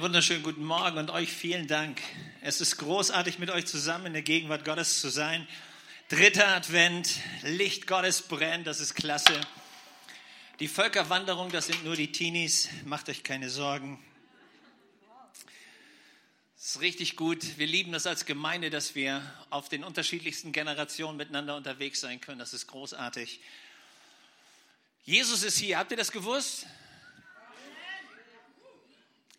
Wunderschönen guten Morgen und euch vielen Dank. Es ist großartig, mit euch zusammen in der Gegenwart Gottes zu sein. Dritter Advent, Licht Gottes brennt, das ist klasse. Die Völkerwanderung, das sind nur die Teenies, macht euch keine Sorgen. Es ist richtig gut. Wir lieben das als Gemeinde, dass wir auf den unterschiedlichsten Generationen miteinander unterwegs sein können. Das ist großartig. Jesus ist hier. Habt ihr das gewusst?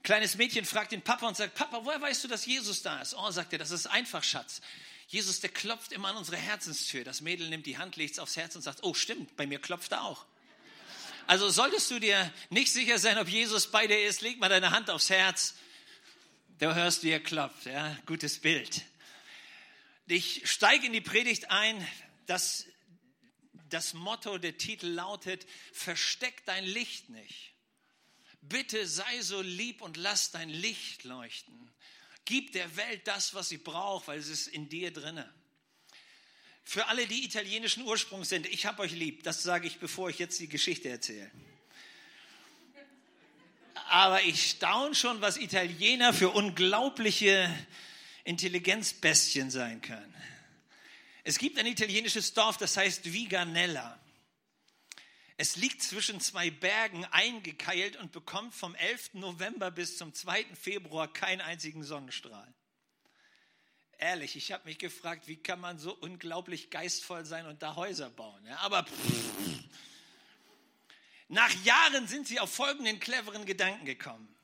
Kleines Mädchen fragt den Papa und sagt, Papa, woher weißt du, dass Jesus da ist? Oh, sagt er, das ist einfach, Schatz. Jesus, der klopft immer an unsere Herzenstür. Das Mädel nimmt die Hand, legt es aufs Herz und sagt, oh, stimmt, bei mir klopft er auch. Also solltest du dir nicht sicher sein, ob Jesus bei dir ist, leg mal deine Hand aufs Herz. Du hörst, wie er klopft. Ja, gutes Bild. Ich steige in die Predigt ein. Das, das Motto, der Titel lautet, versteck dein Licht nicht. Bitte sei so lieb und lass dein Licht leuchten. Gib der Welt das, was sie braucht, weil es ist in dir drinne. Für alle, die italienischen Ursprungs sind, ich habe euch lieb. Das sage ich, bevor ich jetzt die Geschichte erzähle. Aber ich staune schon, was Italiener für unglaubliche Intelligenzbestien sein können. Es gibt ein italienisches Dorf, das heißt Viganella. Es liegt zwischen zwei Bergen eingekeilt und bekommt vom 11. November bis zum 2. Februar keinen einzigen Sonnenstrahl. Ehrlich, ich habe mich gefragt, wie kann man so unglaublich geistvoll sein und da Häuser bauen? Ja, aber pff. nach Jahren sind sie auf folgenden cleveren Gedanken gekommen.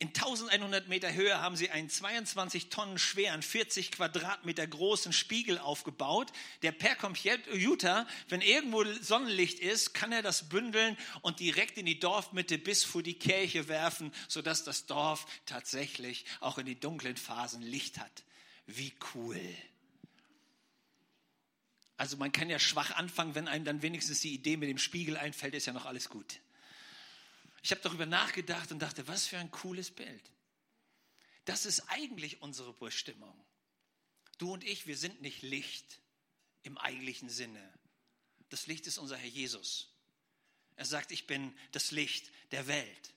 In 1100 Meter Höhe haben sie einen 22 Tonnen schweren, 40 Quadratmeter großen Spiegel aufgebaut, der per Computer, wenn irgendwo Sonnenlicht ist, kann er das bündeln und direkt in die Dorfmitte bis vor die Kirche werfen, sodass das Dorf tatsächlich auch in die dunklen Phasen Licht hat. Wie cool. Also man kann ja schwach anfangen, wenn einem dann wenigstens die Idee mit dem Spiegel einfällt, ist ja noch alles gut. Ich habe darüber nachgedacht und dachte, was für ein cooles Bild. Das ist eigentlich unsere Bestimmung. Du und ich, wir sind nicht Licht im eigentlichen Sinne. Das Licht ist unser Herr Jesus. Er sagt, ich bin das Licht der Welt.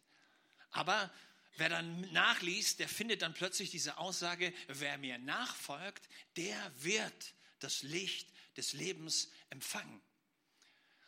Aber wer dann nachliest, der findet dann plötzlich diese Aussage, wer mir nachfolgt, der wird das Licht des Lebens empfangen.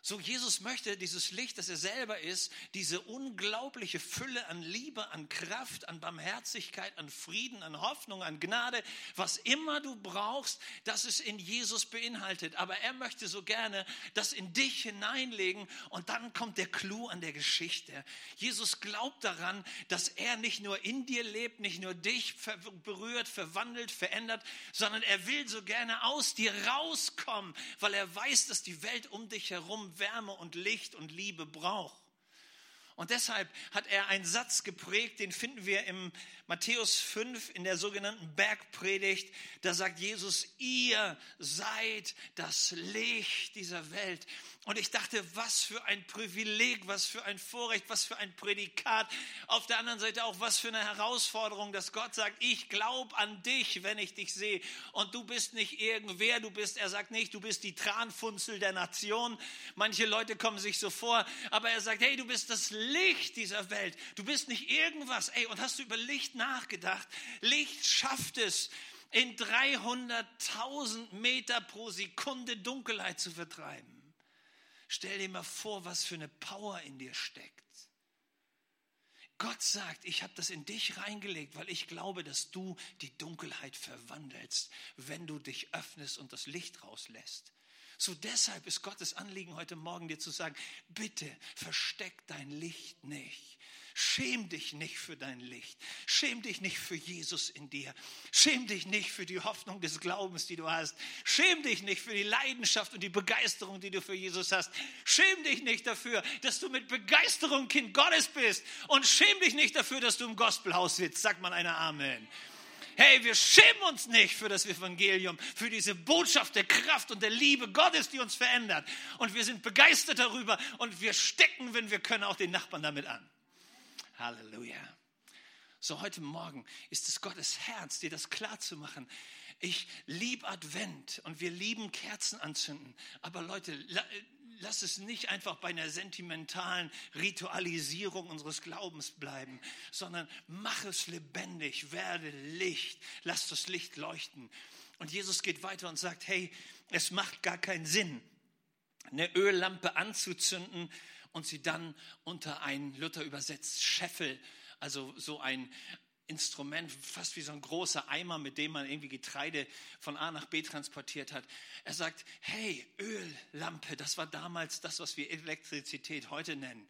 So Jesus möchte dieses Licht, das er selber ist, diese unglaubliche Fülle an Liebe, an Kraft, an Barmherzigkeit, an Frieden, an Hoffnung, an Gnade, was immer du brauchst, das ist in Jesus beinhaltet. Aber er möchte so gerne das in dich hineinlegen und dann kommt der Clou an der Geschichte. Jesus glaubt daran, dass er nicht nur in dir lebt, nicht nur dich berührt, verwandelt, verändert, sondern er will so gerne aus dir rauskommen, weil er weiß, dass die Welt um dich herum Wärme und Licht und Liebe braucht. Und deshalb hat er einen Satz geprägt, den finden wir im Matthäus 5 in der sogenannten Bergpredigt. Da sagt Jesus, ihr seid das Licht dieser Welt. Und ich dachte, was für ein Privileg, was für ein Vorrecht, was für ein Prädikat. Auf der anderen Seite auch, was für eine Herausforderung, dass Gott sagt, ich glaube an dich, wenn ich dich sehe. Und du bist nicht irgendwer, du bist, er sagt nicht, du bist die Tranfunzel der Nation. Manche Leute kommen sich so vor, aber er sagt, hey, du bist das Licht dieser Welt. Du bist nicht irgendwas. Ey, und hast du über Licht nachgedacht? Licht schafft es, in 300.000 Meter pro Sekunde Dunkelheit zu vertreiben. Stell dir mal vor, was für eine Power in dir steckt. Gott sagt, ich habe das in dich reingelegt, weil ich glaube, dass du die Dunkelheit verwandelst, wenn du dich öffnest und das Licht rauslässt. So deshalb ist Gottes Anliegen heute Morgen dir zu sagen, bitte versteck dein Licht nicht. Schäm dich nicht für dein Licht. Schäm dich nicht für Jesus in dir. Schäm dich nicht für die Hoffnung des Glaubens, die du hast. Schäm dich nicht für die Leidenschaft und die Begeisterung, die du für Jesus hast. Schäm dich nicht dafür, dass du mit Begeisterung Kind Gottes bist. Und schäm dich nicht dafür, dass du im Gospelhaus sitzt. Sagt mal einer Amen. Hey, wir schämen uns nicht für das Evangelium, für diese Botschaft der Kraft und der Liebe Gottes, die uns verändert. Und wir sind begeistert darüber und wir stecken, wenn wir können, auch den Nachbarn damit an. Halleluja. So heute Morgen ist es Gottes Herz, dir das klar zu machen. Ich liebe Advent und wir lieben Kerzen anzünden. Aber Leute, lass es nicht einfach bei einer sentimentalen Ritualisierung unseres Glaubens bleiben, sondern mach es lebendig, werde Licht, lass das Licht leuchten. Und Jesus geht weiter und sagt, hey, es macht gar keinen Sinn, eine Öllampe anzuzünden und sie dann unter ein, Luther übersetzt, Scheffel, also so ein, Instrument, fast wie so ein großer Eimer, mit dem man irgendwie Getreide von A nach B transportiert hat. Er sagt, hey, Öllampe, das war damals das, was wir Elektrizität heute nennen.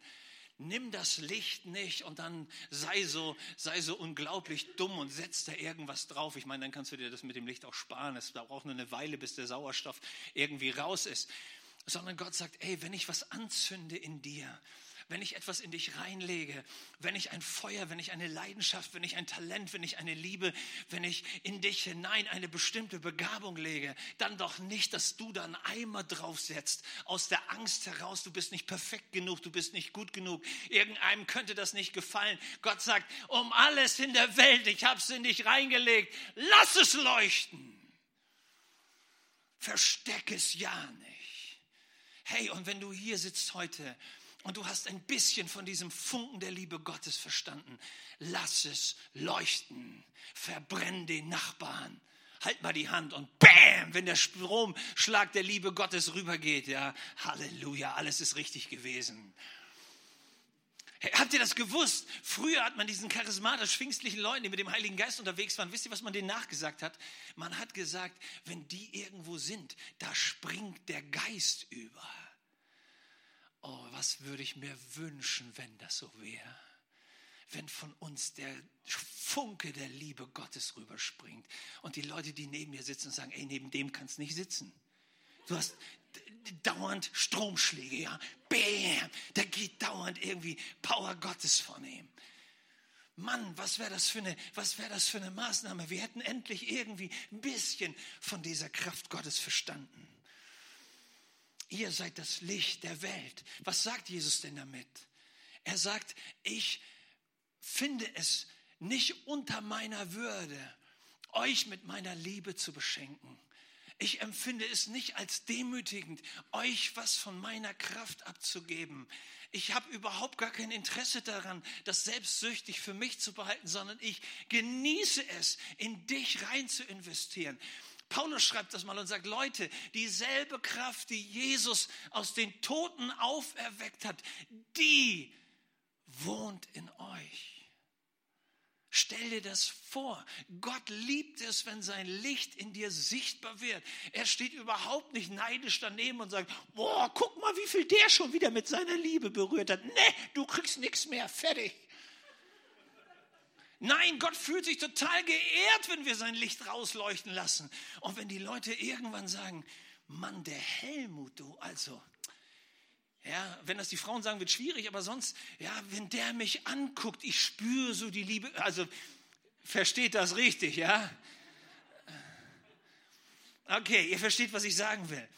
Nimm das Licht nicht und dann sei so, sei so unglaublich dumm und setz da irgendwas drauf. Ich meine, dann kannst du dir das mit dem Licht auch sparen. Es braucht nur eine Weile, bis der Sauerstoff irgendwie raus ist. Sondern Gott sagt, ey, wenn ich was anzünde in dir, wenn ich etwas in dich reinlege, wenn ich ein Feuer, wenn ich eine Leidenschaft, wenn ich ein Talent, wenn ich eine Liebe, wenn ich in dich hinein eine bestimmte Begabung lege, dann doch nicht, dass du da einen Eimer draufsetzt, aus der Angst heraus, du bist nicht perfekt genug, du bist nicht gut genug, irgendeinem könnte das nicht gefallen. Gott sagt, um alles in der Welt, ich habe es in dich reingelegt, lass es leuchten. Versteck es ja nicht. Hey, und wenn du hier sitzt heute und du hast ein bisschen von diesem Funken der Liebe Gottes verstanden, lass es leuchten. Verbrenn den Nachbarn. Halt mal die Hand und bam, wenn der Stromschlag der Liebe Gottes rübergeht, ja, Halleluja, alles ist richtig gewesen. Habt ihr das gewusst? Früher hat man diesen charismatisch-pfingstlichen Leuten, die mit dem Heiligen Geist unterwegs waren, wisst ihr, was man denen nachgesagt hat? Man hat gesagt, wenn die irgendwo sind, da springt der Geist über. Oh, was würde ich mir wünschen, wenn das so wäre. Wenn von uns der Funke der Liebe Gottes rüberspringt und die Leute, die neben mir sitzen, sagen, ey, neben dem kannst du nicht sitzen. Du hast dauernd Stromschläge, ja. Bäm, da geht dauernd irgendwie Power Gottes von ihm. Mann, was wäre das, wär das für eine Maßnahme? Wir hätten endlich irgendwie ein bisschen von dieser Kraft Gottes verstanden. Ihr seid das Licht der Welt. Was sagt Jesus denn damit? Er sagt, ich finde es nicht unter meiner Würde, euch mit meiner Liebe zu beschenken. Ich empfinde es nicht als demütigend, euch was von meiner Kraft abzugeben. Ich habe überhaupt gar kein Interesse daran, das selbstsüchtig für mich zu behalten, sondern ich genieße es, in dich rein zu investieren. Paulus schreibt das mal und sagt, Leute, dieselbe Kraft, die Jesus aus den Toten auferweckt hat, die wohnt in euch. Stell dir das vor. Gott liebt es, wenn sein Licht in dir sichtbar wird. Er steht überhaupt nicht neidisch daneben und sagt, boah, guck mal, wie viel der schon wieder mit seiner Liebe berührt hat. Nee, du kriegst nichts mehr, fertig. Nein, Gott fühlt sich total geehrt, wenn wir sein Licht rausleuchten lassen. Und wenn die Leute irgendwann sagen, Mann, der Helmut, du, also, ja, wenn das die Frauen sagen, wird schwierig, aber sonst, ja, wenn der mich anguckt, ich spüre so die Liebe, also, versteht das richtig, ja? Okay, ihr versteht, was ich sagen will.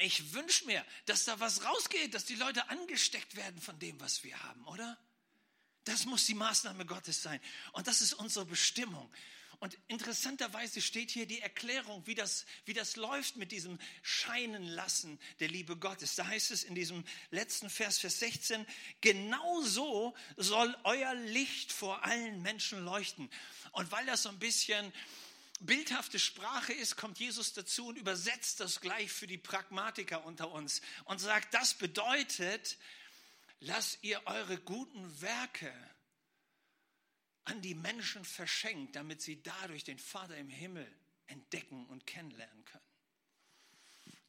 Ich wünsche mir, dass da was rausgeht, dass die Leute angesteckt werden von dem, was wir haben, oder? Das muss die Maßnahme Gottes sein. Und das ist unsere Bestimmung. Und interessanterweise steht hier die Erklärung, wie das, wie das läuft mit diesem Scheinen lassen der Liebe Gottes. Da heißt es in diesem letzten Vers, Vers 16, genau so soll euer Licht vor allen Menschen leuchten. Und weil das so ein bisschen bildhafte Sprache ist, kommt Jesus dazu und übersetzt das gleich für die Pragmatiker unter uns und sagt, das bedeutet, lasst ihr eure guten Werke an die Menschen verschenkt, damit sie dadurch den Vater im Himmel entdecken und kennenlernen können.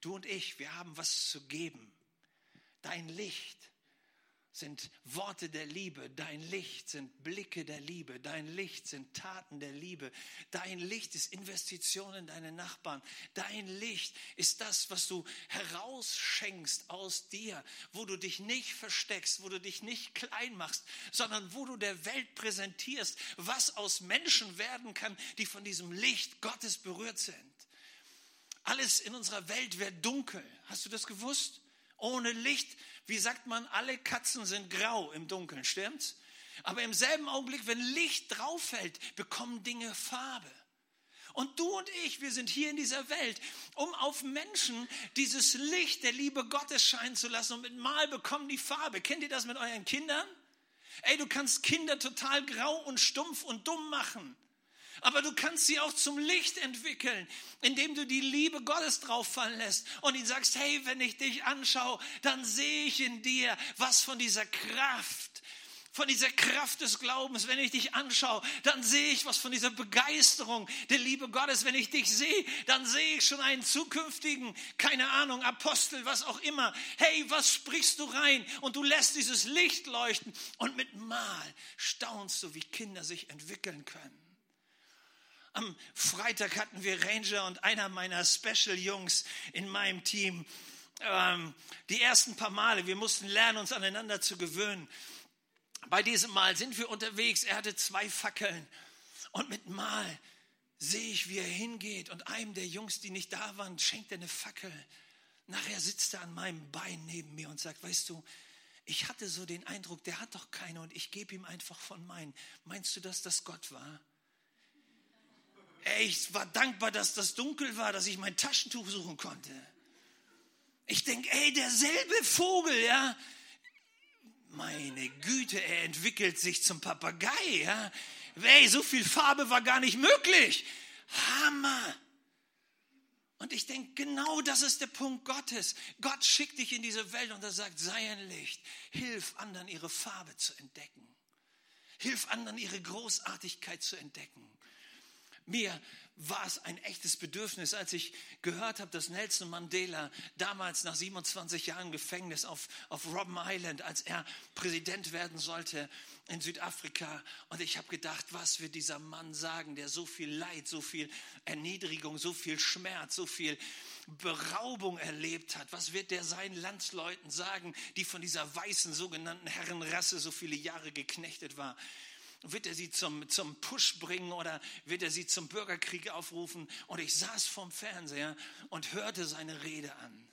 Du und ich, wir haben was zu geben. Dein Licht sind Worte der Liebe, dein Licht sind Blicke der Liebe, dein Licht sind Taten der Liebe, dein Licht ist Investition in deine Nachbarn, dein Licht ist das, was du herausschenkst aus dir, wo du dich nicht versteckst, wo du dich nicht klein machst, sondern wo du der Welt präsentierst, was aus Menschen werden kann, die von diesem Licht Gottes berührt sind. Alles in unserer Welt wird dunkel. Hast du das gewusst? Ohne Licht wie sagt man, alle Katzen sind grau im Dunkeln, stimmt's? Aber im selben Augenblick, wenn Licht drauf fällt, bekommen Dinge Farbe. Und du und ich, wir sind hier in dieser Welt, um auf Menschen dieses Licht der Liebe Gottes scheinen zu lassen. Und mit Mal bekommen die Farbe. Kennt ihr das mit euren Kindern? Ey, du kannst Kinder total grau und stumpf und dumm machen. Aber du kannst sie auch zum Licht entwickeln, indem du die Liebe Gottes drauf fallen lässt und ihnen sagst, hey, wenn ich dich anschaue, dann sehe ich in dir was von dieser Kraft, von dieser Kraft des Glaubens. Wenn ich dich anschaue, dann sehe ich was von dieser Begeisterung der Liebe Gottes. Wenn ich dich sehe, dann sehe ich schon einen zukünftigen, keine Ahnung, Apostel, was auch immer. Hey, was sprichst du rein? Und du lässt dieses Licht leuchten und mit Mal staunst du, wie Kinder sich entwickeln können. Am Freitag hatten wir Ranger und einer meiner Special-Jungs in meinem Team. Ähm, die ersten paar Male, wir mussten lernen, uns aneinander zu gewöhnen. Bei diesem Mal sind wir unterwegs. Er hatte zwei Fackeln. Und mit Mal sehe ich, wie er hingeht. Und einem der Jungs, die nicht da waren, schenkt er eine Fackel. Nachher sitzt er an meinem Bein neben mir und sagt, weißt du, ich hatte so den Eindruck, der hat doch keine und ich gebe ihm einfach von meinen. Meinst du, dass das Gott war? Ey, ich war dankbar, dass das dunkel war, dass ich mein Taschentuch suchen konnte. Ich denke, ey, derselbe Vogel, ja. Meine Güte, er entwickelt sich zum Papagei, ja. Ey, so viel Farbe war gar nicht möglich. Hammer. Und ich denke, genau das ist der Punkt Gottes. Gott schickt dich in diese Welt und er sagt, sei ein Licht. Hilf anderen, ihre Farbe zu entdecken. Hilf anderen, ihre Großartigkeit zu entdecken. Mir war es ein echtes Bedürfnis, als ich gehört habe, dass Nelson Mandela damals nach 27 Jahren Gefängnis auf, auf Robben Island, als er Präsident werden sollte in Südafrika. Und ich habe gedacht, was wird dieser Mann sagen, der so viel Leid, so viel Erniedrigung, so viel Schmerz, so viel Beraubung erlebt hat. Was wird der seinen Landsleuten sagen, die von dieser weißen sogenannten Herrenrasse so viele Jahre geknechtet war? Wird er sie zum, zum Push bringen oder wird er sie zum Bürgerkrieg aufrufen? Und ich saß vorm Fernseher und hörte seine Rede an.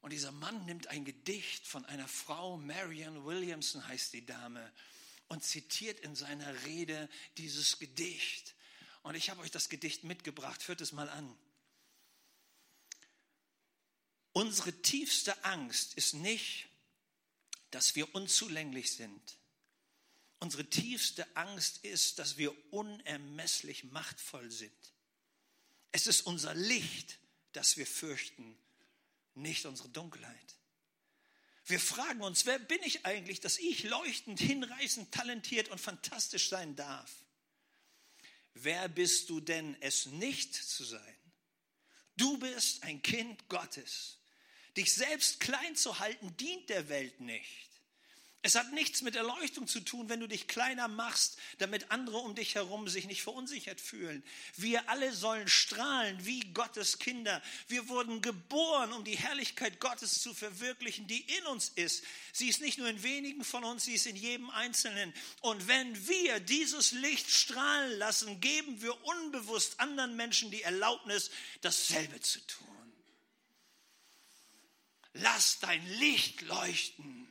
Und dieser Mann nimmt ein Gedicht von einer Frau, Marianne Williamson heißt die Dame, und zitiert in seiner Rede dieses Gedicht. Und ich habe euch das Gedicht mitgebracht. Hört es mal an. Unsere tiefste Angst ist nicht, dass wir unzulänglich sind, Unsere tiefste Angst ist, dass wir unermesslich machtvoll sind. Es ist unser Licht, das wir fürchten, nicht unsere Dunkelheit. Wir fragen uns, wer bin ich eigentlich, dass ich leuchtend, hinreißend, talentiert und fantastisch sein darf? Wer bist du denn, es nicht zu sein? Du bist ein Kind Gottes. Dich selbst klein zu halten, dient der Welt nicht. Es hat nichts mit Erleuchtung zu tun, wenn du dich kleiner machst, damit andere um dich herum sich nicht verunsichert fühlen. Wir alle sollen strahlen wie Gottes Kinder. Wir wurden geboren, um die Herrlichkeit Gottes zu verwirklichen, die in uns ist. Sie ist nicht nur in wenigen von uns, sie ist in jedem Einzelnen. Und wenn wir dieses Licht strahlen lassen, geben wir unbewusst anderen Menschen die Erlaubnis, dasselbe zu tun. Lass dein Licht leuchten.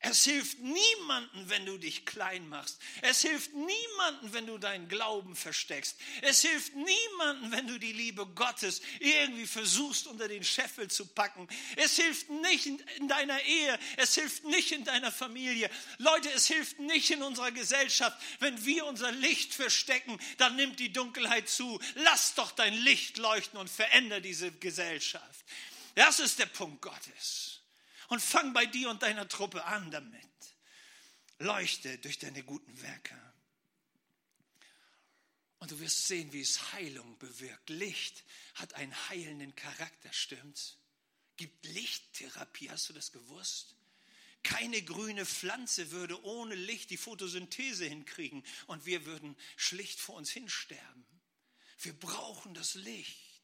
Es hilft niemanden, wenn du dich klein machst. Es hilft niemanden, wenn du deinen Glauben versteckst. Es hilft niemanden, wenn du die Liebe Gottes irgendwie versuchst unter den Scheffel zu packen. Es hilft nicht in deiner Ehe. Es hilft nicht in deiner Familie. Leute, es hilft nicht in unserer Gesellschaft. Wenn wir unser Licht verstecken, dann nimmt die Dunkelheit zu. Lass doch dein Licht leuchten und veränder diese Gesellschaft. Das ist der Punkt Gottes. Und fang bei dir und deiner Truppe an damit. Leuchte durch deine guten Werke. Und du wirst sehen, wie es Heilung bewirkt. Licht hat einen heilenden Charakter, stimmt's? Gibt Lichttherapie, hast du das gewusst? Keine grüne Pflanze würde ohne Licht die Photosynthese hinkriegen und wir würden schlicht vor uns hinsterben. Wir brauchen das Licht.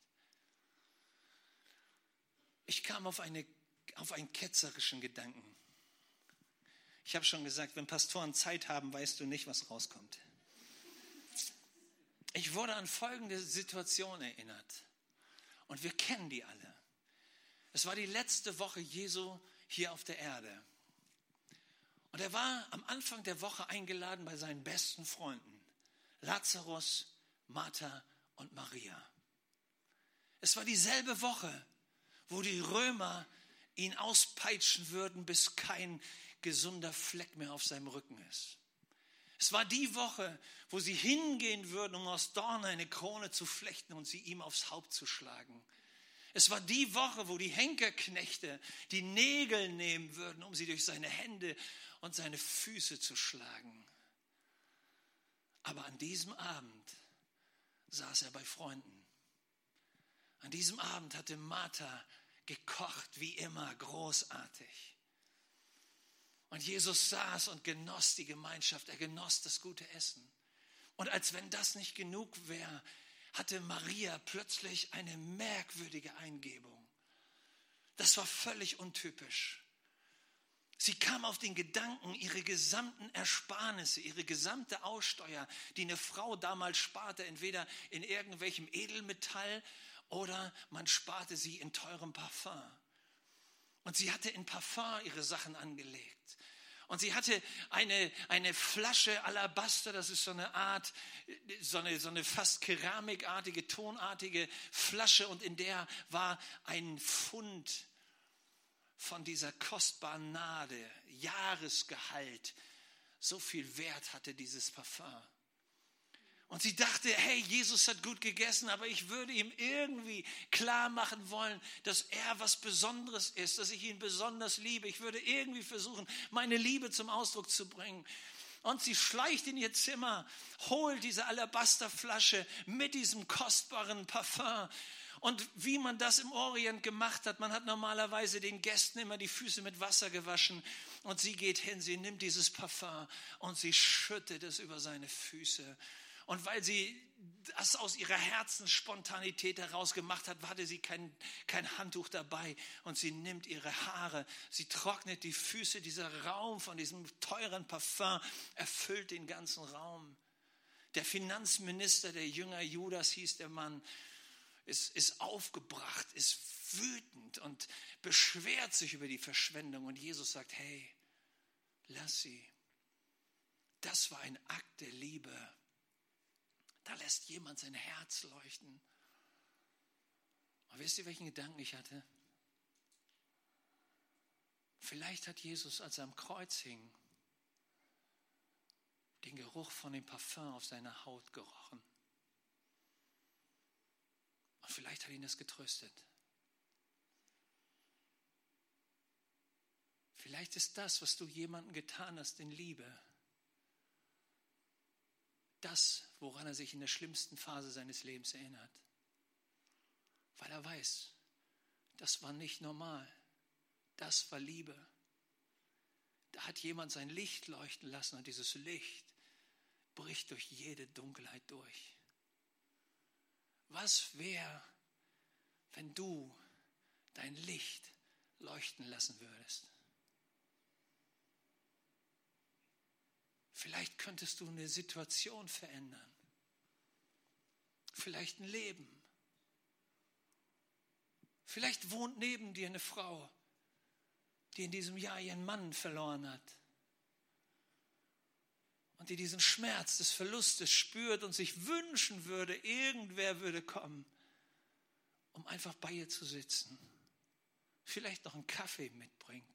Ich kam auf eine auf einen ketzerischen Gedanken. Ich habe schon gesagt, wenn Pastoren Zeit haben, weißt du nicht, was rauskommt. Ich wurde an folgende Situation erinnert. Und wir kennen die alle. Es war die letzte Woche Jesu hier auf der Erde. Und er war am Anfang der Woche eingeladen bei seinen besten Freunden. Lazarus, Martha und Maria. Es war dieselbe Woche, wo die Römer ihn auspeitschen würden, bis kein gesunder Fleck mehr auf seinem Rücken ist. Es war die Woche, wo sie hingehen würden, um aus Dorn eine Krone zu flechten und sie ihm aufs Haupt zu schlagen. Es war die Woche, wo die Henkerknechte die Nägel nehmen würden, um sie durch seine Hände und seine Füße zu schlagen. Aber an diesem Abend saß er bei Freunden. An diesem Abend hatte Martha gekocht, wie immer, großartig. Und Jesus saß und genoss die Gemeinschaft, er genoss das gute Essen. Und als wenn das nicht genug wäre, hatte Maria plötzlich eine merkwürdige Eingebung. Das war völlig untypisch. Sie kam auf den Gedanken, ihre gesamten Ersparnisse, ihre gesamte Aussteuer, die eine Frau damals sparte, entweder in irgendwelchem Edelmetall oder man sparte sie in teurem Parfum. Und sie hatte in Parfum ihre Sachen angelegt. Und sie hatte eine, eine Flasche Alabaster, das ist so eine Art, so eine, so eine fast keramikartige, tonartige Flasche. Und in der war ein Pfund von dieser kostbaren Nade, Jahresgehalt. So viel Wert hatte dieses Parfum. Und sie dachte, hey, Jesus hat gut gegessen, aber ich würde ihm irgendwie klar machen wollen, dass er was Besonderes ist, dass ich ihn besonders liebe. Ich würde irgendwie versuchen, meine Liebe zum Ausdruck zu bringen. Und sie schleicht in ihr Zimmer, holt diese Alabasterflasche mit diesem kostbaren Parfum und wie man das im Orient gemacht hat, man hat normalerweise den Gästen immer die Füße mit Wasser gewaschen und sie geht hin, sie nimmt dieses Parfum und sie schüttet es über seine Füße. Und weil sie das aus ihrer Herzensspontanität heraus gemacht hat, hatte sie kein, kein Handtuch dabei. Und sie nimmt ihre Haare, sie trocknet die Füße. Dieser Raum von diesem teuren Parfum erfüllt den ganzen Raum. Der Finanzminister der Jünger Judas hieß der Mann ist, ist aufgebracht, ist wütend und beschwert sich über die Verschwendung. Und Jesus sagt, hey, lass sie. Das war ein Akt der Liebe. Da lässt jemand sein Herz leuchten. Und wisst ihr, welchen Gedanken ich hatte? Vielleicht hat Jesus, als er am Kreuz hing, den Geruch von dem Parfum auf seiner Haut gerochen. Und vielleicht hat ihn das getröstet. Vielleicht ist das, was du jemandem getan hast in Liebe, das, woran er sich in der schlimmsten Phase seines Lebens erinnert. Weil er weiß, das war nicht normal. Das war Liebe. Da hat jemand sein Licht leuchten lassen und dieses Licht bricht durch jede Dunkelheit durch. Was wäre, wenn du dein Licht leuchten lassen würdest? Vielleicht könntest du eine Situation verändern. Vielleicht ein Leben. Vielleicht wohnt neben dir eine Frau, die in diesem Jahr ihren Mann verloren hat und die diesen Schmerz des Verlustes spürt und sich wünschen würde, irgendwer würde kommen, um einfach bei ihr zu sitzen, vielleicht noch einen Kaffee mitbringt.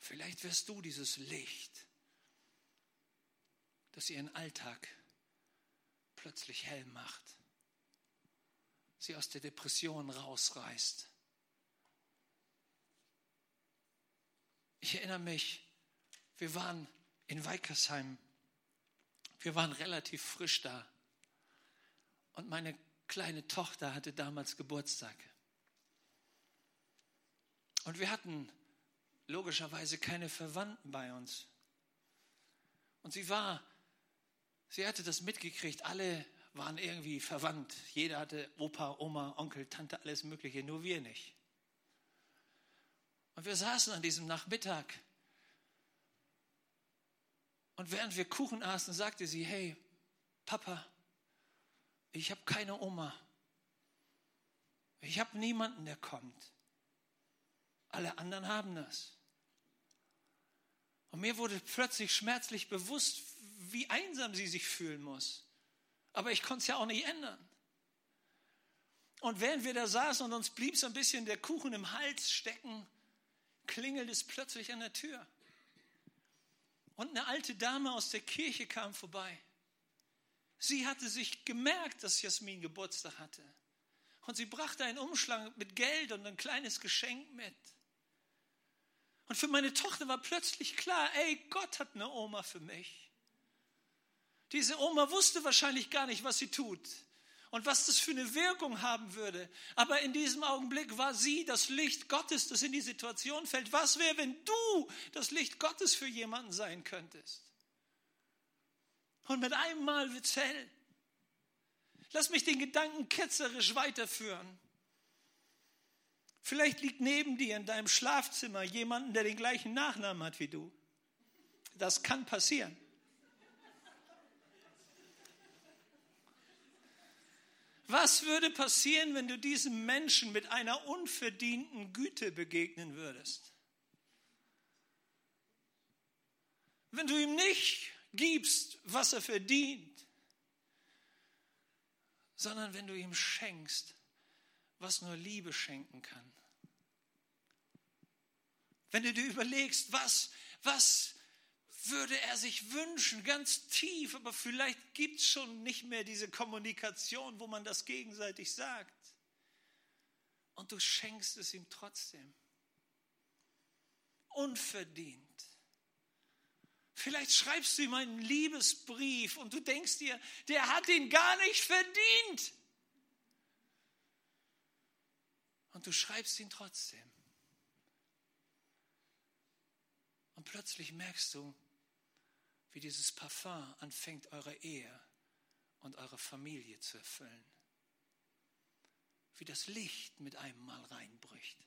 Vielleicht wirst du dieses Licht, das ihren Alltag plötzlich hell macht, sie aus der Depression rausreißt. Ich erinnere mich, wir waren in Weikersheim. Wir waren relativ frisch da. Und meine kleine Tochter hatte damals Geburtstag. Und wir hatten logischerweise keine Verwandten bei uns. Und sie war, sie hatte das mitgekriegt, alle waren irgendwie verwandt. Jeder hatte Opa, Oma, Onkel, Tante, alles Mögliche, nur wir nicht. Und wir saßen an diesem Nachmittag und während wir Kuchen aßen, sagte sie, hey, Papa, ich habe keine Oma. Ich habe niemanden, der kommt. Alle anderen haben das. Und mir wurde plötzlich schmerzlich bewusst, wie einsam sie sich fühlen muss. Aber ich konnte es ja auch nicht ändern. Und während wir da saßen und uns blieb so ein bisschen der Kuchen im Hals stecken, klingelt es plötzlich an der Tür. Und eine alte Dame aus der Kirche kam vorbei. Sie hatte sich gemerkt, dass Jasmin Geburtstag hatte. Und sie brachte einen Umschlag mit Geld und ein kleines Geschenk mit. Und für meine Tochter war plötzlich klar, ey, Gott hat eine Oma für mich. Diese Oma wusste wahrscheinlich gar nicht, was sie tut und was das für eine Wirkung haben würde. Aber in diesem Augenblick war sie das Licht Gottes, das in die Situation fällt. Was wäre, wenn du das Licht Gottes für jemanden sein könntest? Und mit einem Mal wird es hell. Lass mich den Gedanken ketzerisch weiterführen. Vielleicht liegt neben dir in deinem Schlafzimmer jemanden, der den gleichen Nachnamen hat wie du. Das kann passieren. Was würde passieren, wenn du diesem Menschen mit einer unverdienten Güte begegnen würdest? Wenn du ihm nicht gibst, was er verdient, sondern wenn du ihm schenkst, was nur Liebe schenken kann. Wenn du dir überlegst, was, was würde er sich wünschen, ganz tief, aber vielleicht gibt es schon nicht mehr diese Kommunikation, wo man das gegenseitig sagt. Und du schenkst es ihm trotzdem. Unverdient. Vielleicht schreibst du ihm einen Liebesbrief und du denkst dir, der hat ihn gar nicht verdient. Und du schreibst ihn trotzdem. Und plötzlich merkst du, wie dieses Parfum anfängt, eure Ehe und eure Familie zu erfüllen. Wie das Licht mit einem Mal reinbricht.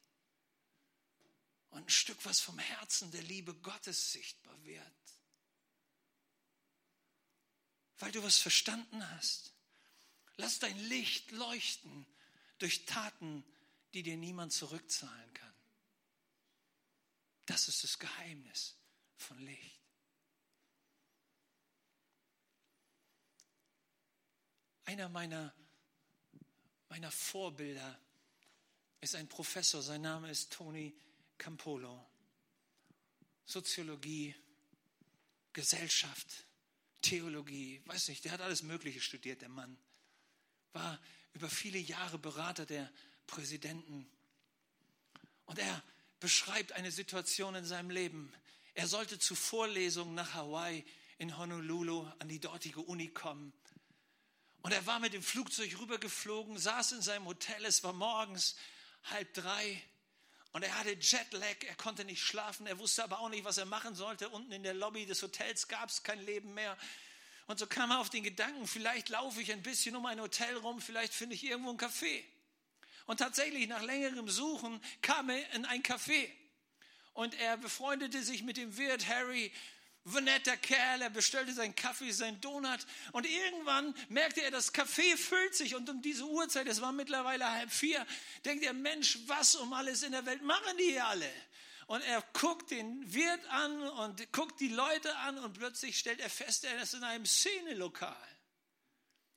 Und ein Stück was vom Herzen der Liebe Gottes sichtbar wird. Weil du was verstanden hast. Lass dein Licht leuchten durch Taten, die dir niemand zurückzahlen kann. Das ist das Geheimnis von Licht. Einer meiner, meiner Vorbilder ist ein Professor, sein Name ist Tony Campolo. Soziologie, Gesellschaft, Theologie, weiß nicht, der hat alles Mögliche studiert, der Mann. War über viele Jahre Berater der Präsidenten. Und er beschreibt eine Situation in seinem Leben. Er sollte zu Vorlesungen nach Hawaii in Honolulu an die dortige Uni kommen. Und er war mit dem Flugzeug rübergeflogen, saß in seinem Hotel, es war morgens halb drei. Und er hatte Jetlag, er konnte nicht schlafen, er wusste aber auch nicht, was er machen sollte. Unten in der Lobby des Hotels gab es kein Leben mehr. Und so kam er auf den Gedanken, vielleicht laufe ich ein bisschen um ein Hotel rum, vielleicht finde ich irgendwo ein Café. Und tatsächlich, nach längerem Suchen, kam er in ein Café. Und er befreundete sich mit dem Wirt Harry netter Kerl, er bestellte seinen Kaffee, seinen Donut und irgendwann merkte er, das Kaffee füllt sich und um diese Uhrzeit, es war mittlerweile halb vier, denkt er, Mensch, was um alles in der Welt machen die hier alle? Und er guckt den Wirt an und guckt die Leute an und plötzlich stellt er fest, er ist in einem Szenelokal.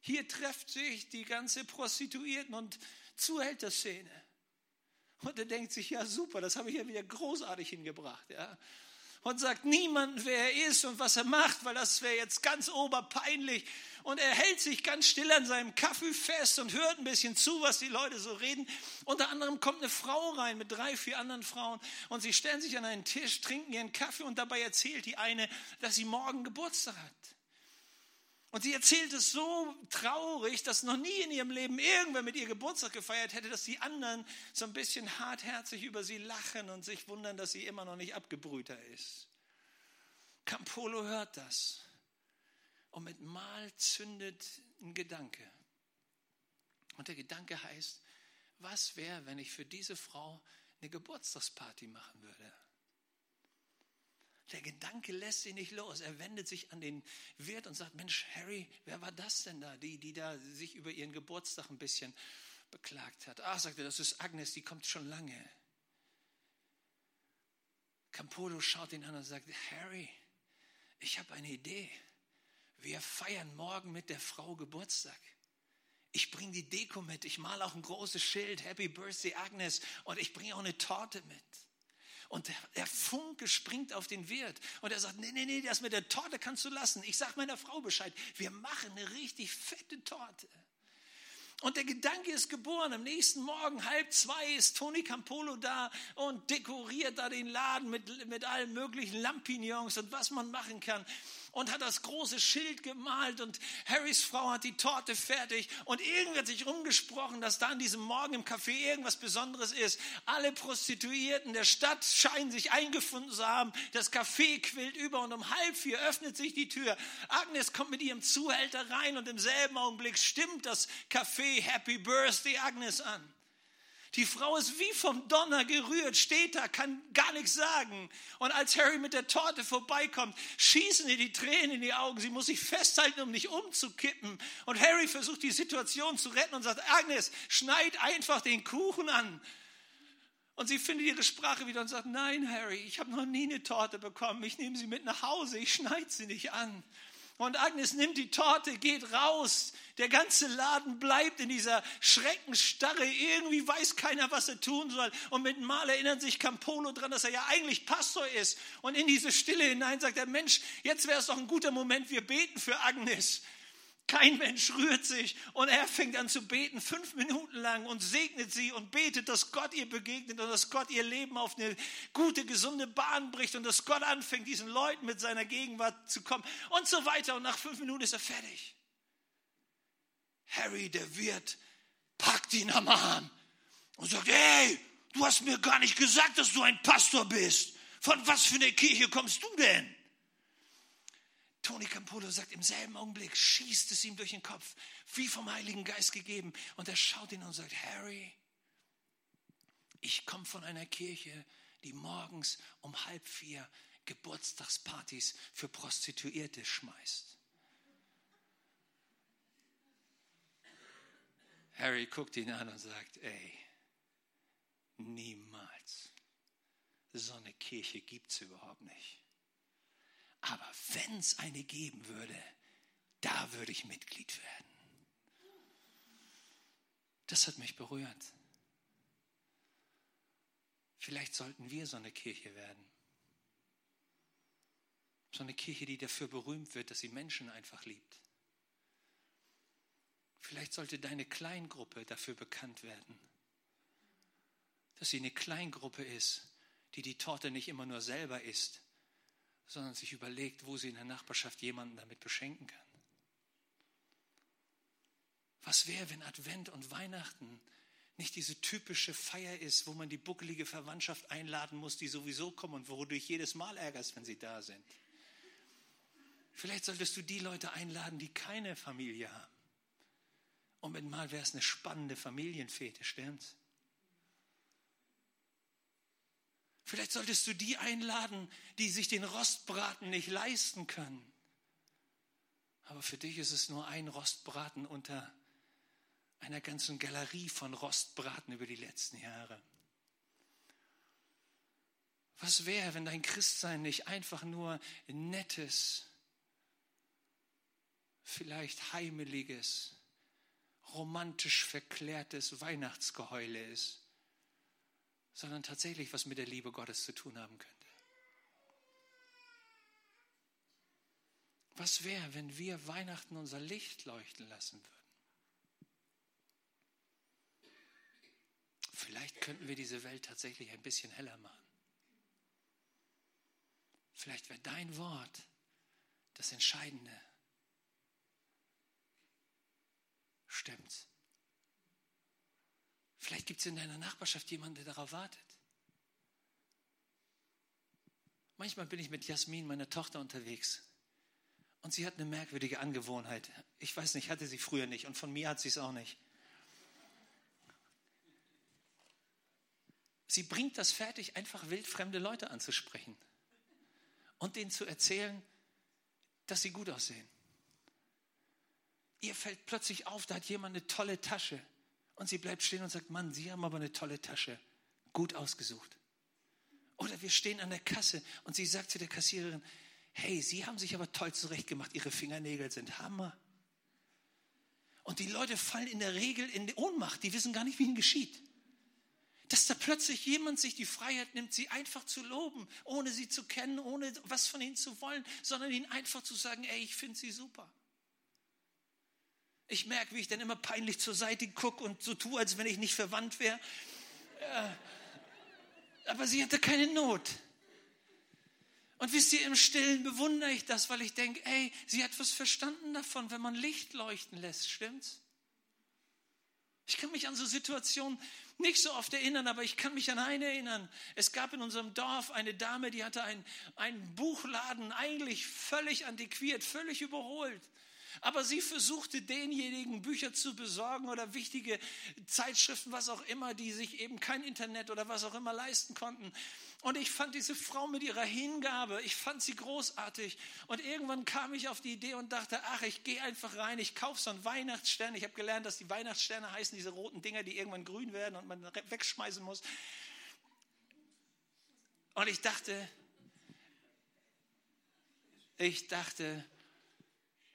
Hier trefft sich die ganze Prostituierten und Zuhälterszene. Und er denkt sich, ja super, das habe ich ja wieder großartig hingebracht. Ja und sagt niemandem, wer er ist und was er macht, weil das wäre jetzt ganz oberpeinlich. Und er hält sich ganz still an seinem Kaffee fest und hört ein bisschen zu, was die Leute so reden. Unter anderem kommt eine Frau rein mit drei, vier anderen Frauen und sie stellen sich an einen Tisch, trinken ihren Kaffee und dabei erzählt die eine, dass sie morgen Geburtstag hat. Und sie erzählt es so traurig, dass noch nie in ihrem Leben irgendwer mit ihr Geburtstag gefeiert hätte, dass die anderen so ein bisschen hartherzig über sie lachen und sich wundern, dass sie immer noch nicht abgebrühter ist. Campolo hört das und mit Mal zündet ein Gedanke. Und der Gedanke heißt, was wäre, wenn ich für diese Frau eine Geburtstagsparty machen würde? Der Gedanke lässt sie nicht los. Er wendet sich an den Wirt und sagt, Mensch, Harry, wer war das denn da, die, die da sich über ihren Geburtstag ein bisschen beklagt hat? Ach, sagt er, das ist Agnes, die kommt schon lange. Campolo schaut ihn an und sagt, Harry, ich habe eine Idee. wir feiern morgen mit der Frau Geburtstag. Ich bringe die Deko mit, ich male auch ein großes Schild, Happy Birthday Agnes, und ich bringe auch eine Torte mit. Und der, der, Funke springt auf den Wirt. Und er sagt, nee, nee, nee, das mit der Torte kannst du lassen. Ich sage meiner Frau Bescheid. Wir machen eine richtig fette Torte. Und der Gedanke ist geboren. Am nächsten Morgen, halb zwei, ist Tony Campolo da und dekoriert da den Laden mit, mit allen möglichen Lampignons und was man machen kann und hat das große Schild gemalt und Harrys Frau hat die Torte fertig und irgendwie hat sich rumgesprochen, dass da an diesem Morgen im Café irgendwas Besonderes ist. Alle Prostituierten der Stadt scheinen sich eingefunden zu haben. Das Café quillt über und um halb vier öffnet sich die Tür. Agnes kommt mit ihrem Zuhälter rein und im selben Augenblick stimmt das Café Happy Birthday Agnes an. Die Frau ist wie vom Donner gerührt, steht da, kann gar nichts sagen. Und als Harry mit der Torte vorbeikommt, schießen ihr die Tränen in die Augen. Sie muss sich festhalten, um nicht umzukippen. Und Harry versucht die Situation zu retten und sagt, Agnes, schneid einfach den Kuchen an. Und sie findet ihre Sprache wieder und sagt, nein, Harry, ich habe noch nie eine Torte bekommen. Ich nehme sie mit nach Hause, ich schneide sie nicht an. Und Agnes nimmt die Torte, geht raus. Der ganze Laden bleibt in dieser Schreckensstarre. Irgendwie weiß keiner, was er tun soll. Und mit Mal erinnert sich Campolo daran, dass er ja eigentlich Pastor ist. Und in diese Stille hinein sagt er, Mensch, jetzt wäre es doch ein guter Moment, wir beten für Agnes. Kein Mensch rührt sich und er fängt an zu beten, fünf Minuten lang und segnet sie und betet, dass Gott ihr begegnet und dass Gott ihr Leben auf eine gute, gesunde Bahn bricht und dass Gott anfängt, diesen Leuten mit seiner Gegenwart zu kommen und so weiter. Und nach fünf Minuten ist er fertig. Harry, der Wirt, packt ihn am Arm und sagt, hey, du hast mir gar nicht gesagt, dass du ein Pastor bist. Von was für einer Kirche kommst du denn? Tony Campolo sagt im selben Augenblick, schießt es ihm durch den Kopf, wie vom Heiligen Geist gegeben. Und er schaut ihn und sagt, Harry, ich komme von einer Kirche, die morgens um halb vier Geburtstagspartys für Prostituierte schmeißt. Harry guckt ihn an und sagt, ey, niemals. So eine Kirche gibt es überhaupt nicht. Aber wenn es eine geben würde, da würde ich Mitglied werden. Das hat mich berührt. Vielleicht sollten wir so eine Kirche werden. So eine Kirche, die dafür berühmt wird, dass sie Menschen einfach liebt. Vielleicht sollte deine Kleingruppe dafür bekannt werden, dass sie eine Kleingruppe ist, die die Torte nicht immer nur selber isst, sondern sich überlegt, wo sie in der Nachbarschaft jemanden damit beschenken kann. Was wäre, wenn Advent und Weihnachten nicht diese typische Feier ist, wo man die buckelige Verwandtschaft einladen muss, die sowieso kommen und wo du dich jedes Mal ärgerst, wenn sie da sind? Vielleicht solltest du die Leute einladen, die keine Familie haben. Und mit mal wäre es eine spannende Familienfete, stimmt's? Vielleicht solltest du die einladen, die sich den Rostbraten nicht leisten können. Aber für dich ist es nur ein Rostbraten unter einer ganzen Galerie von Rostbraten über die letzten Jahre. Was wäre, wenn dein Christsein nicht einfach nur nettes, vielleicht heimeliges, romantisch verklärtes Weihnachtsgeheule ist, sondern tatsächlich was mit der Liebe Gottes zu tun haben könnte. Was wäre, wenn wir Weihnachten unser Licht leuchten lassen würden? Vielleicht könnten wir diese Welt tatsächlich ein bisschen heller machen. Vielleicht wäre dein Wort das Entscheidende. Stimmt's? Vielleicht gibt es in deiner Nachbarschaft jemanden, der darauf wartet. Manchmal bin ich mit Jasmin, meiner Tochter, unterwegs. Und sie hat eine merkwürdige Angewohnheit. Ich weiß nicht, hatte sie früher nicht. Und von mir hat sie es auch nicht. Sie bringt das fertig, einfach wildfremde Leute anzusprechen. Und denen zu erzählen, dass sie gut aussehen. Ihr fällt plötzlich auf, da hat jemand eine tolle Tasche. Und sie bleibt stehen und sagt, Mann, Sie haben aber eine tolle Tasche. Gut ausgesucht. Oder wir stehen an der Kasse und sie sagt zu der Kassiererin, hey, Sie haben sich aber toll zurechtgemacht, Ihre Fingernägel sind Hammer. Und die Leute fallen in der Regel in Ohnmacht, die wissen gar nicht, wie ihnen geschieht. Dass da plötzlich jemand sich die Freiheit nimmt, sie einfach zu loben, ohne sie zu kennen, ohne was von ihnen zu wollen, sondern ihnen einfach zu sagen, ey, ich finde sie super. Ich merke, wie ich dann immer peinlich zur Seite gucke und so tue, als wenn ich nicht verwandt wäre. Aber sie hatte keine Not. Und wisst ihr, im Stillen bewundere ich das, weil ich denke, ey, sie hat was verstanden davon, wenn man Licht leuchten lässt, stimmt's? Ich kann mich an so Situationen nicht so oft erinnern, aber ich kann mich an eine erinnern. Es gab in unserem Dorf eine Dame, die hatte einen, einen Buchladen, eigentlich völlig antiquiert, völlig überholt. Aber sie versuchte denjenigen Bücher zu besorgen oder wichtige Zeitschriften, was auch immer, die sich eben kein Internet oder was auch immer leisten konnten. Und ich fand diese Frau mit ihrer Hingabe, ich fand sie großartig. Und irgendwann kam ich auf die Idee und dachte, ach, ich gehe einfach rein, ich kaufe so einen Weihnachtsstern. Ich habe gelernt, dass die Weihnachtssterne heißen diese roten Dinger, die irgendwann grün werden und man wegschmeißen muss. Und ich dachte, ich dachte,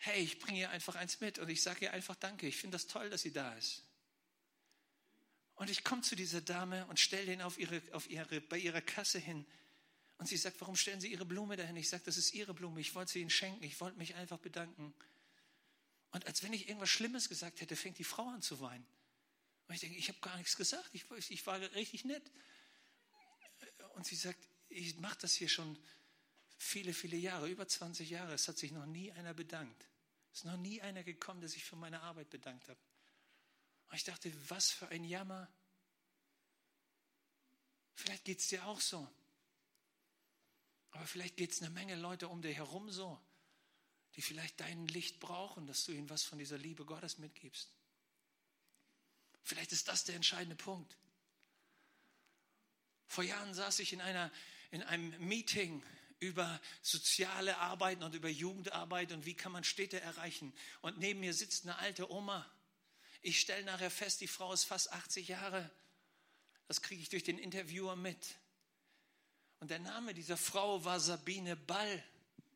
hey, ich bringe ihr einfach eins mit und ich sage ihr einfach Danke. Ich finde das toll, dass sie da ist. Und ich komme zu dieser Dame und stelle den auf ihre, auf ihre, bei ihrer Kasse hin. Und sie sagt, warum stellen Sie Ihre Blume dahin? Ich sage, das ist Ihre Blume. Ich wollte sie Ihnen schenken. Ich wollte mich einfach bedanken. Und als wenn ich irgendwas Schlimmes gesagt hätte, fängt die Frau an zu weinen. Und ich denke, ich habe gar nichts gesagt. Ich, ich war richtig nett. Und sie sagt, ich mache das hier schon viele, viele Jahre, über 20 Jahre. Es hat sich noch nie einer bedankt. Es ist noch nie einer gekommen, der sich für meine Arbeit bedankt hat. Und ich dachte, was für ein Jammer. Vielleicht geht es dir auch so. Aber vielleicht geht es eine Menge Leute um dich herum so, die vielleicht dein Licht brauchen, dass du ihnen was von dieser Liebe Gottes mitgibst. Vielleicht ist das der entscheidende Punkt. Vor Jahren saß ich in, einer, in einem Meeting über soziale Arbeiten und über Jugendarbeit und wie kann man Städte erreichen. Und neben mir sitzt eine alte Oma. Ich stelle nachher fest, die Frau ist fast 80 Jahre. Das kriege ich durch den Interviewer mit. Und der Name dieser Frau war Sabine Ball.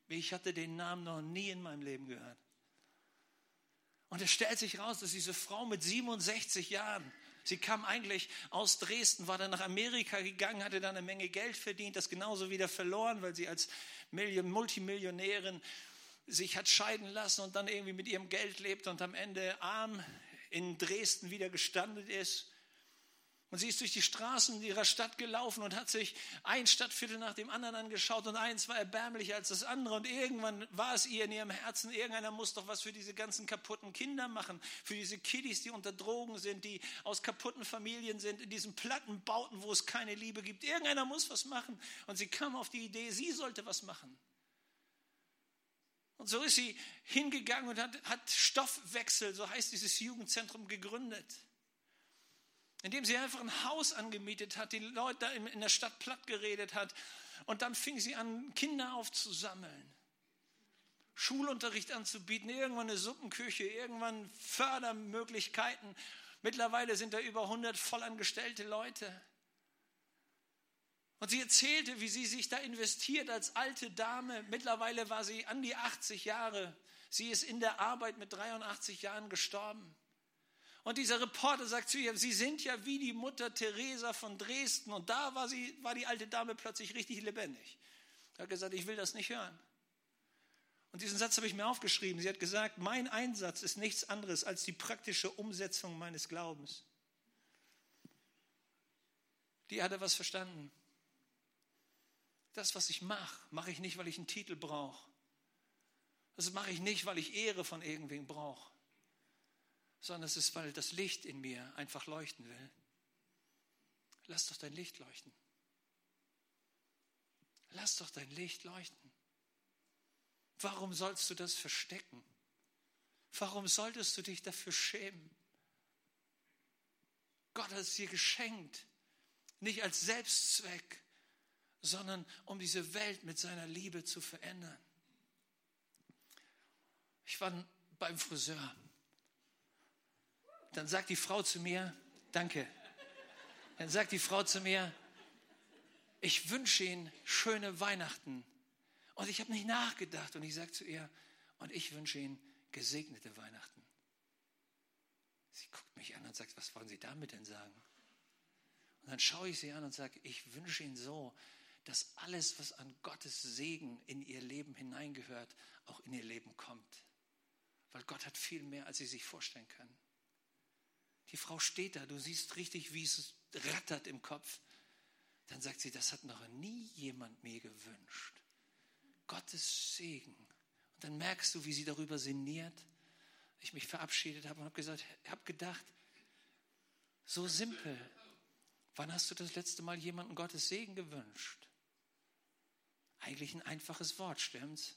Ich hatte den Namen noch nie in meinem Leben gehört. Und es stellt sich raus, dass diese Frau mit 67 Jahren Sie kam eigentlich aus Dresden, war dann nach Amerika gegangen, hatte dann eine Menge Geld verdient, das genauso wieder verloren, weil sie als Multimillionärin sich hat scheiden lassen und dann irgendwie mit ihrem Geld lebt und am Ende arm in Dresden wieder gestanden ist. Und sie ist durch die Straßen ihrer Stadt gelaufen und hat sich ein Stadtviertel nach dem anderen angeschaut und eins war erbärmlicher als das andere. Und irgendwann war es ihr in ihrem Herzen, irgendeiner muss doch was für diese ganzen kaputten Kinder machen, für diese Kiddies, die unter Drogen sind, die aus kaputten Familien sind, in diesen Plattenbauten, wo es keine Liebe gibt. Irgendeiner muss was machen. Und sie kam auf die Idee, sie sollte was machen. Und so ist sie hingegangen und hat, hat Stoffwechsel, so heißt dieses Jugendzentrum, gegründet indem sie einfach ein Haus angemietet hat, die Leute in der Stadt platt geredet hat. Und dann fing sie an, Kinder aufzusammeln, Schulunterricht anzubieten, irgendwann eine Suppenküche, irgendwann Fördermöglichkeiten. Mittlerweile sind da über 100 vollangestellte Leute. Und sie erzählte, wie sie sich da investiert als alte Dame. Mittlerweile war sie an die 80 Jahre. Sie ist in der Arbeit mit 83 Jahren gestorben. Und dieser Reporter sagt zu ihr, Sie sind ja wie die Mutter Teresa von Dresden. Und da war, sie, war die alte Dame plötzlich richtig lebendig. Er hat gesagt, ich will das nicht hören. Und diesen Satz habe ich mir aufgeschrieben. Sie hat gesagt, mein Einsatz ist nichts anderes als die praktische Umsetzung meines Glaubens. Die hatte was verstanden. Das, was ich mache, mache ich nicht, weil ich einen Titel brauche. Das mache ich nicht, weil ich Ehre von irgendwem brauche sondern es ist, weil das Licht in mir einfach leuchten will. Lass doch dein Licht leuchten. Lass doch dein Licht leuchten. Warum sollst du das verstecken? Warum solltest du dich dafür schämen? Gott hat es dir geschenkt, nicht als Selbstzweck, sondern um diese Welt mit seiner Liebe zu verändern. Ich war beim Friseur dann sagt die Frau zu mir, danke. Dann sagt die Frau zu mir, ich wünsche Ihnen schöne Weihnachten Und ich habe nicht nachgedacht und ich sage zu ihr, und ich wünsche Ihnen gesegnete Weihnachten. Sie guckt mich an und sagt, was wollen Sie damit denn sagen? Und dann schaue ich sie an und sage, ich wünsche Ihnen so, dass alles, was an Gottes Segen in ihr Leben hineingehört, auch in ihr Leben kommt. Weil Gott hat viel mehr, als sie sich vorstellen können. Die Frau steht da, du siehst richtig, wie es rattert im Kopf. Dann sagt sie, das hat noch nie jemand mir gewünscht. Gottes Segen. Und dann merkst du, wie sie darüber sinniert. Ich mich verabschiedet habe und habe gesagt, habe gedacht, so simpel. Wann hast du das letzte Mal jemandem Gottes Segen gewünscht? Eigentlich ein einfaches Wort, stimmt's?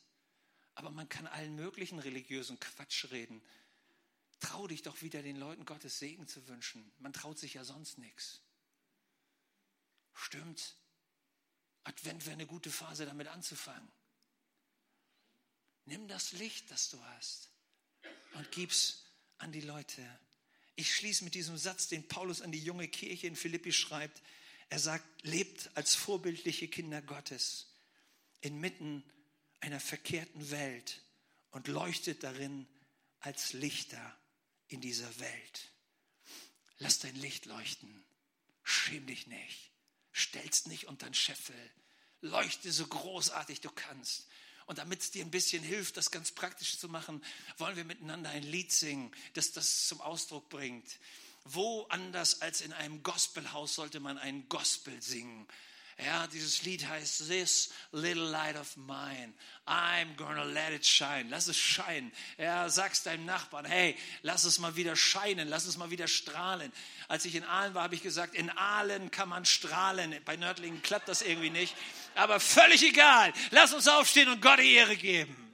Aber man kann allen möglichen religiösen Quatsch reden. Trau dich doch wieder den Leuten Gottes Segen zu wünschen. Man traut sich ja sonst nichts. Stimmt. Advent wäre eine gute Phase, damit anzufangen. Nimm das Licht, das du hast, und gib's an die Leute. Ich schließe mit diesem Satz, den Paulus an die junge Kirche in Philippi schreibt. Er sagt, lebt als vorbildliche Kinder Gottes inmitten einer verkehrten Welt und leuchtet darin als Lichter in dieser Welt. Lass dein Licht leuchten. Schäm dich nicht. Stellst nicht unter den Scheffel. Leuchte so großartig du kannst. Und damit es dir ein bisschen hilft, das ganz praktisch zu machen, wollen wir miteinander ein Lied singen, das das zum Ausdruck bringt. Wo anders als in einem Gospelhaus sollte man ein Gospel singen? Ja, dieses Lied heißt This Little Light of Mine. I'm gonna let it shine. Lass es scheinen. Ja, sag's deinem Nachbarn, hey, lass es mal wieder scheinen, lass es mal wieder strahlen. Als ich in Aalen war, habe ich gesagt, in Aalen kann man strahlen. Bei Nördlingen klappt das irgendwie nicht. Aber völlig egal. Lass uns aufstehen und Gott die Ehre geben.